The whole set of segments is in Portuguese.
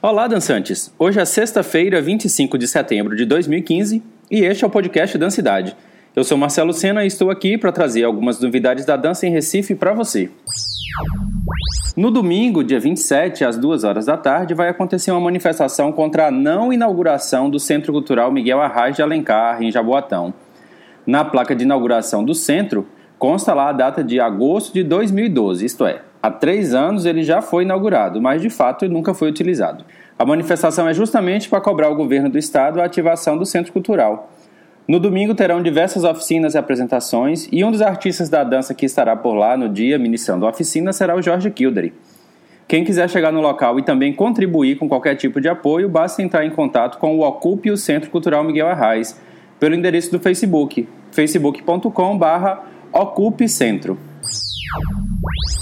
Olá, dançantes! Hoje é sexta-feira, 25 de setembro de 2015 e este é o podcast Dancidade. Eu sou Marcelo Sena e estou aqui para trazer algumas novidades da dança em Recife para você. No domingo, dia 27, às 2 horas da tarde, vai acontecer uma manifestação contra a não inauguração do Centro Cultural Miguel Arraes de Alencar, em Jaboatão. Na placa de inauguração do centro, consta lá a data de agosto de 2012, isto é, há três anos ele já foi inaugurado, mas de fato nunca foi utilizado. A manifestação é justamente para cobrar ao governo do estado a ativação do centro cultural. No domingo terão diversas oficinas e apresentações, e um dos artistas da dança que estará por lá no dia ministrando a oficina será o Jorge Kildery. Quem quiser chegar no local e também contribuir com qualquer tipo de apoio, basta entrar em contato com o Ocupe o Centro Cultural Miguel Arraes, pelo endereço do Facebook, facebook.com.br Ocupe Centro.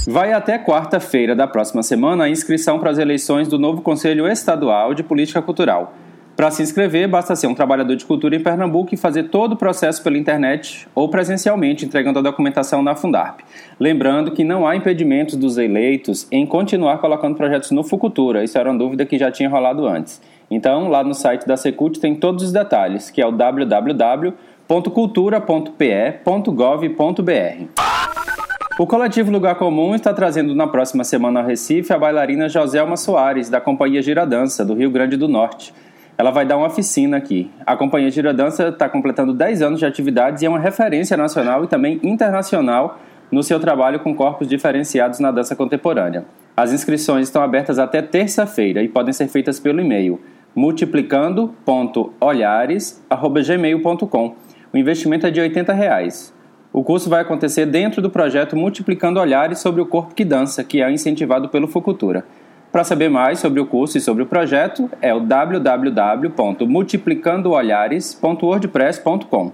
Vai até quarta-feira da próxima semana a inscrição para as eleições do novo Conselho Estadual de Política Cultural. Para se inscrever, basta ser um trabalhador de cultura em Pernambuco e fazer todo o processo pela internet ou presencialmente, entregando a documentação na Fundarp. Lembrando que não há impedimentos dos eleitos em continuar colocando projetos no Fucultura, isso era uma dúvida que já tinha rolado antes. Então, lá no site da Secult tem todos os detalhes, que é o www.cultura.pe.gov.br. O coletivo Lugar Comum está trazendo na próxima semana ao Recife a bailarina Joselma Soares, da Companhia Giradança, do Rio Grande do Norte. Ela vai dar uma oficina aqui. A Companhia Giradança está completando 10 anos de atividades e é uma referência nacional e também internacional no seu trabalho com corpos diferenciados na dança contemporânea. As inscrições estão abertas até terça-feira e podem ser feitas pelo e-mail multiplicando.olhares.gmail.com. O investimento é de 80 reais. O curso vai acontecer dentro do projeto Multiplicando Olhares sobre o Corpo que Dança, que é incentivado pelo Fucultura. Para saber mais sobre o curso e sobre o projeto, é o www.multiplicandoolhares.wordpress.com.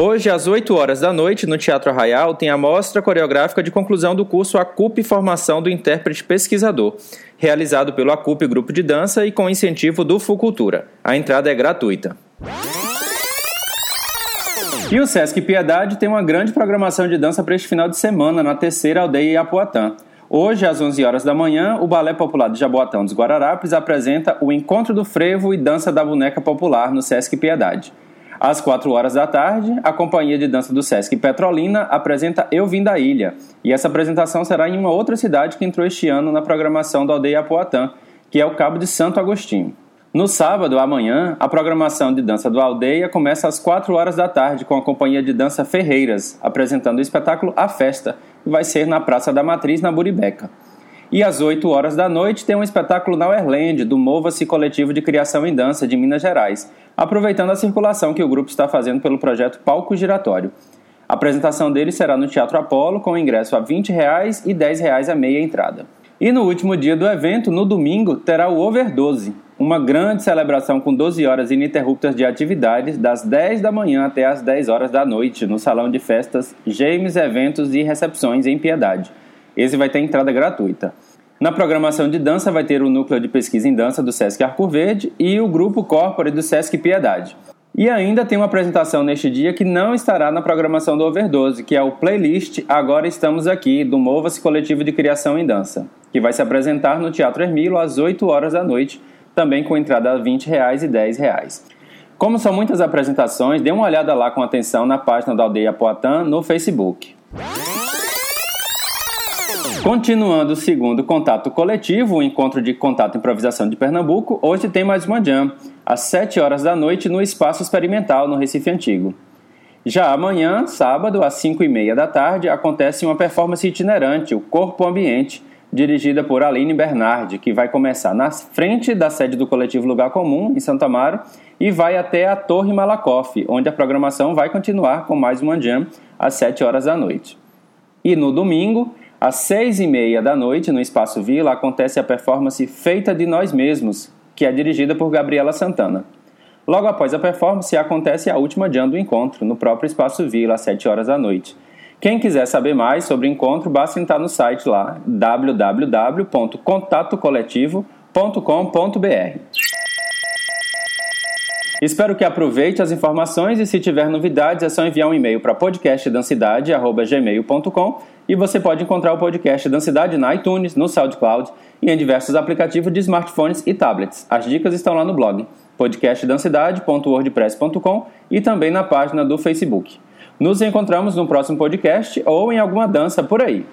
Hoje, às 8 horas da noite, no Teatro Arraial, tem a mostra coreográfica de conclusão do curso ACUP Formação do Intérprete Pesquisador, realizado pelo ACUP Grupo de Dança e com incentivo do Fucultura. A entrada é gratuita. E o Sesc Piedade tem uma grande programação de dança para este final de semana na terceira aldeia Iapoatã. Hoje, às 11 horas da manhã, o Balé Popular de Jaboatão dos Guararapes apresenta o Encontro do Frevo e Dança da Boneca Popular no Sesc Piedade. Às 4 horas da tarde, a Companhia de Dança do Sesc Petrolina apresenta Eu Vim da Ilha, e essa apresentação será em uma outra cidade que entrou este ano na programação da aldeia Apoatã, que é o Cabo de Santo Agostinho. No sábado, amanhã, a programação de dança do Aldeia começa às 4 horas da tarde com a companhia de dança Ferreiras, apresentando o espetáculo A Festa, que vai ser na Praça da Matriz, na Buribeca. E às 8 horas da noite tem um espetáculo na Uerland, do Mova-se Coletivo de Criação em Dança de Minas Gerais, aproveitando a circulação que o grupo está fazendo pelo projeto Palco Giratório. A apresentação dele será no Teatro Apolo, com ingresso a 20 reais e 10 reais a meia entrada. E no último dia do evento, no domingo, terá o Overdose, uma grande celebração com 12 horas ininterruptas de atividades, das 10 da manhã até as 10 horas da noite, no Salão de Festas James Eventos e Recepções em Piedade. Esse vai ter entrada gratuita. Na programação de dança vai ter o Núcleo de Pesquisa em Dança do Sesc Arco Verde e o Grupo Corpore do Sesc Piedade. E ainda tem uma apresentação neste dia que não estará na programação do Overdose, que é o playlist Agora Estamos Aqui, do Mova-se Coletivo de Criação em Dança que vai se apresentar no Teatro Hermilo às 8 horas da noite, também com entrada a 20 reais e 10 reais. Como são muitas apresentações, dê uma olhada lá com atenção na página da Aldeia Poatã no Facebook. Continuando o segundo contato coletivo, o encontro de contato e improvisação de Pernambuco, hoje tem mais uma jam, às 7 horas da noite no Espaço Experimental, no Recife Antigo. Já amanhã, sábado, às 5 e meia da tarde, acontece uma performance itinerante, o Corpo Ambiente, dirigida por Aline Bernardi, que vai começar na frente da sede do coletivo Lugar Comum, em Santa Amaro, e vai até a Torre Malakoff, onde a programação vai continuar com mais uma jam às 7 horas da noite. E no domingo, às 6 e meia da noite, no Espaço Vila, acontece a performance Feita de Nós Mesmos, que é dirigida por Gabriela Santana. Logo após a performance, acontece a última jam do encontro, no próprio Espaço Vila, às 7 horas da noite. Quem quiser saber mais sobre o encontro, basta entrar no site lá www.contatocoletivo.com.br. Espero que aproveite as informações e se tiver novidades é só enviar um e-mail para podcastdancidade@gmail.com e você pode encontrar o podcast Dancidade na iTunes, no SoundCloud e em diversos aplicativos de smartphones e tablets. As dicas estão lá no blog podcastdancidade.wordpress.com e também na página do Facebook. Nos encontramos no próximo podcast ou em alguma dança por aí.